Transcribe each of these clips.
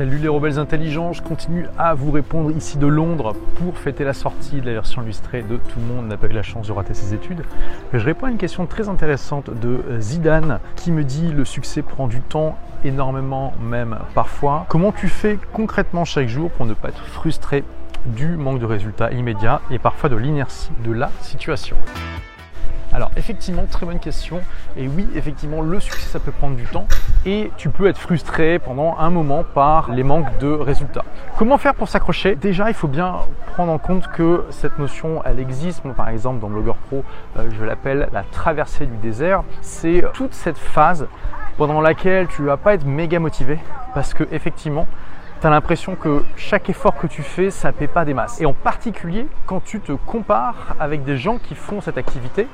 Salut les rebelles intelligents, je continue à vous répondre ici de Londres pour fêter la sortie de la version illustrée de Tout le monde n'a pas eu la chance de rater ses études. Je réponds à une question très intéressante de Zidane qui me dit le succès prend du temps, énormément même parfois. Comment tu fais concrètement chaque jour pour ne pas être frustré du manque de résultats immédiats et parfois de l'inertie de la situation? Alors effectivement, très bonne question. Et oui, effectivement, le succès, ça peut prendre du temps. Et tu peux être frustré pendant un moment par les manques de résultats. Comment faire pour s'accrocher? Déjà, il faut bien prendre en compte que cette notion, elle existe. Moi, par exemple, dans Blogger Pro, euh, je l'appelle la traversée du désert. C'est toute cette phase pendant laquelle tu vas pas être méga motivé parce que effectivement, tu as l'impression que chaque effort que tu fais, ça ne paie pas des masses. Et en particulier, quand tu te compares avec des gens qui font cette activité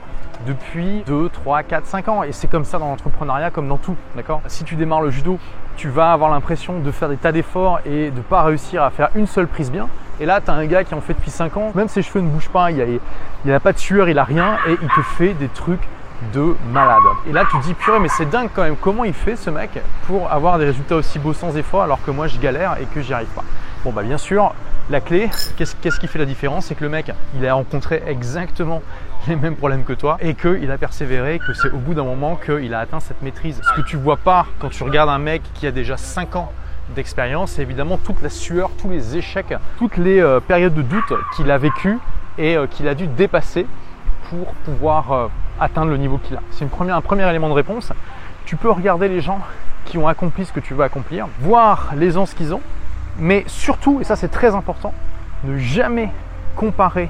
depuis 2, 3, 4, 5 ans. Et c'est comme ça dans l'entrepreneuriat comme dans tout. D'accord? Si tu démarres le judo, tu vas avoir l'impression de faire des tas d'efforts et de ne pas réussir à faire une seule prise bien. Et là, tu as un gars qui en fait depuis 5 ans, même ses cheveux ne bougent pas, il n'a a pas de sueur, il a rien, et il te fait des trucs de malade. Et là, tu te dis, purée, mais c'est dingue quand même, comment il fait ce mec pour avoir des résultats aussi beaux sans effort alors que moi je galère et que j'y arrive pas? Bon, bah bien sûr, la clé, qu'est-ce qui fait la différence? C'est que le mec, il a rencontré exactement les mêmes problèmes que toi et qu'il a persévéré, que c'est au bout d'un moment qu'il a atteint cette maîtrise. Ce que tu vois pas quand tu regardes un mec qui a déjà 5 ans d'expérience, c'est évidemment toute la sueur, tous les échecs, toutes les euh, périodes de doute qu'il a vécues et euh, qu'il a dû dépasser pour pouvoir euh, atteindre le niveau qu'il a. C'est un premier élément de réponse. Tu peux regarder les gens qui ont accompli ce que tu veux accomplir, voir l'aisance qu'ils ont, mais surtout, et ça c'est très important, ne jamais comparer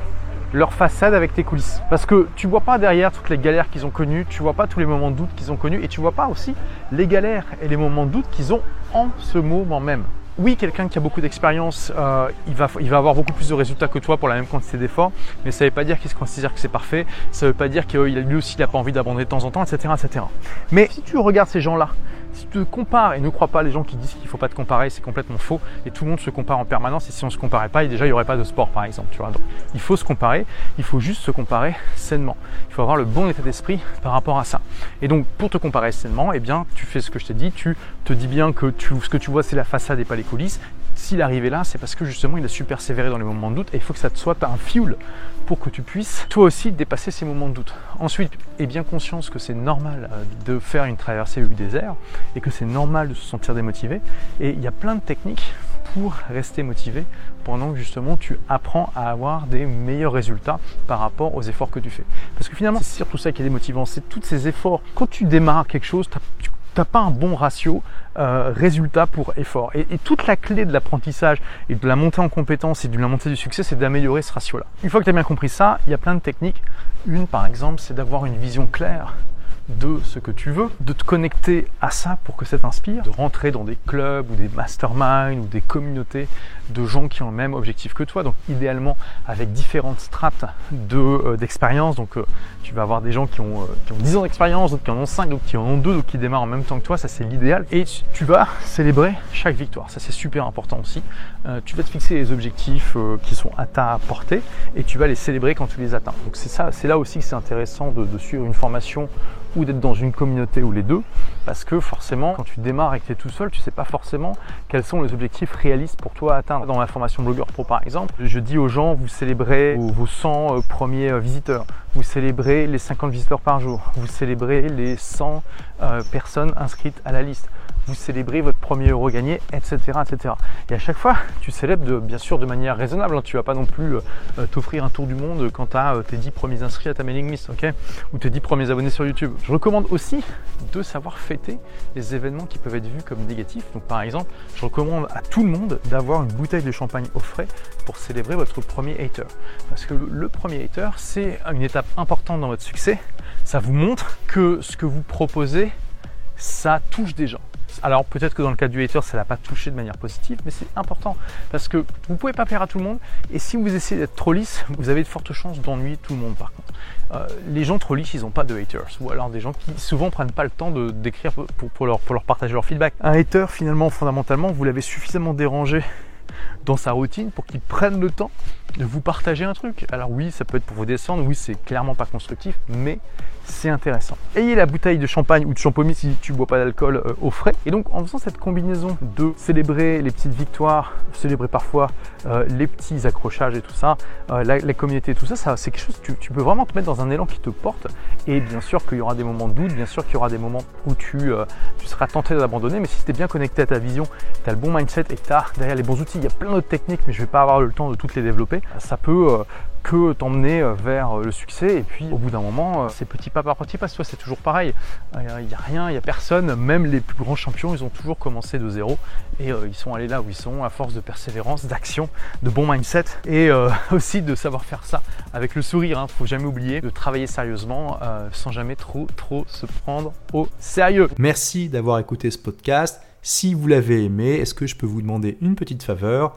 leur façade avec tes coulisses. Parce que tu vois pas derrière toutes les galères qu'ils ont connues, tu vois pas tous les moments de doute qu'ils ont connus et tu vois pas aussi les galères et les moments de doute qu'ils ont en ce moment même. Oui, quelqu'un qui a beaucoup d'expérience, euh, il, va, il va avoir beaucoup plus de résultats que toi pour la même quantité d'efforts, mais ça ne veut pas dire qu'il se considère que c'est parfait, ça ne veut pas dire qu'il lui aussi il n'a pas envie d'abandonner de temps en temps, etc., etc. Mais si tu regardes ces gens-là si tu te compares, et ne crois pas les gens qui disent qu'il ne faut pas te comparer, c'est complètement faux. Et tout le monde se compare en permanence. Et si on ne se comparait pas, déjà il n'y aurait pas de sport par exemple. Tu vois il faut se comparer, il faut juste se comparer sainement. Il faut avoir le bon état d'esprit par rapport à ça. Et donc pour te comparer sainement, eh bien tu fais ce que je t'ai dit, tu te dis bien que ce que tu vois c'est la façade et pas les coulisses. S'il arrivé là, c'est parce que justement il a su persévérer dans les moments de doute et il faut que ça te soit un fuel pour que tu puisses toi aussi dépasser ces moments de doute. Ensuite, aie bien conscience que c'est normal euh, de faire une traversée du désert et que c'est normal de se sentir démotivé. Et il y a plein de techniques pour rester motivé pendant que justement tu apprends à avoir des meilleurs résultats par rapport aux efforts que tu fais. Parce que finalement, c'est surtout ça qui est démotivant, c'est tous ces efforts. Quand tu démarres quelque chose, tu n'as pas un bon ratio euh, résultat pour effort. Et, toute la clé de l'apprentissage et de la montée en compétence et de la montée du succès, c'est d'améliorer ce ratio-là. Une fois que tu as bien compris ça, il y a plein de techniques. Une, par exemple, c'est d'avoir une vision claire de ce que tu veux, de te connecter à ça pour que ça t'inspire, de rentrer dans des clubs ou des masterminds ou des communautés de gens qui ont le même objectif que toi. Donc idéalement avec différentes strates euh, d'expérience. Donc euh, tu vas avoir des gens qui ont, euh, qui ont 10 ans d'expérience, d'autres qui en ont 5, d'autres qui en ont 2, d'autres qui démarrent en même temps que toi. Ça c'est l'idéal. Et tu vas célébrer chaque victoire. Ça c'est super important aussi. tu vas te fixer les objectifs qui sont à ta portée et tu vas les célébrer quand tu les atteins. Donc c'est là aussi que c'est intéressant de suivre une formation ou d'être dans une communauté ou les deux, parce que forcément, quand tu démarres et que tu es tout seul, tu sais pas forcément quels sont les objectifs réalistes pour toi à atteindre. Dans ma formation blogueur pro par exemple, je dis aux gens, vous célébrez vos 100 euh, premiers euh, visiteurs, vous célébrez les 50 visiteurs par jour, vous célébrez les 100 euh, personnes inscrites à la liste vous célébrez votre premier euro gagné, etc., etc. Et à chaque fois, tu célèbres bien sûr de manière raisonnable. Hein. Tu vas pas non plus euh, t'offrir un tour du monde quand tu as euh, tes 10 premiers inscrits à ta mailing list, ok? Ou tes 10 premiers abonnés sur YouTube. Je recommande aussi de savoir fêter les événements qui peuvent être vus comme négatifs. Donc par exemple, je recommande à tout le monde d'avoir une bouteille de champagne au frais pour célébrer votre premier hater. Parce que le premier hater, c'est une étape importante dans votre succès. Ça vous montre que ce que vous proposez, ça touche des gens. Alors peut-être que dans le cas du hater, ça l'a pas touché de manière positive, mais c'est important parce que vous ne pouvez pas plaire à tout le monde. Et si vous essayez d'être trop lisse, vous avez de fortes chances d'ennuyer tout le monde. Par contre, euh, les gens trop lisses, ils n'ont pas de haters, ou alors des gens qui souvent prennent pas le temps de d'écrire pour, leur, pour leur partager leur feedback. Un hater, finalement, fondamentalement, vous l'avez suffisamment dérangé dans sa routine pour qu'il prenne le temps de vous partager un truc. Alors oui, ça peut être pour vous descendre, oui, c'est clairement pas constructif, mais c'est intéressant. Ayez la bouteille de champagne ou de champomis si tu bois pas d'alcool euh, au frais. Et donc en faisant cette combinaison de célébrer les petites victoires, célébrer parfois euh, les petits accrochages et tout ça, euh, la, communauté, tout ça, c'est quelque chose, tu, tu peux vraiment te mettre dans un élan qui te porte. Et bien sûr qu'il y aura des moments de doute, bien sûr qu'il y aura des moments où tu, seras tenté d'abandonner, mais si tu es bien connecté à ta vision, tu as le bon mindset et que tu as derrière les bons outils, il y a plein d'autres techniques, mais je vais pas avoir le temps de toutes les développer, ça peut que t'emmener euh, vers euh, le succès. Et puis au bout d'un moment, euh, c'est petit pas par petit pas. Toi, c'est toujours pareil. Il n'y a rien, il n'y a personne. Même les plus grands champions, ils ont toujours commencé de zéro et ils sont allés là où ils sont à force de persévérance, d'action, de bon mindset et aussi de savoir faire ça avec le sourire. Hein. Faut jamais oublier de travailler sérieusement sans jamais trop trop se prendre au sérieux. Merci d'avoir écouté ce podcast. Si vous l'avez aimé, est-ce que je peux vous demander une petite faveur?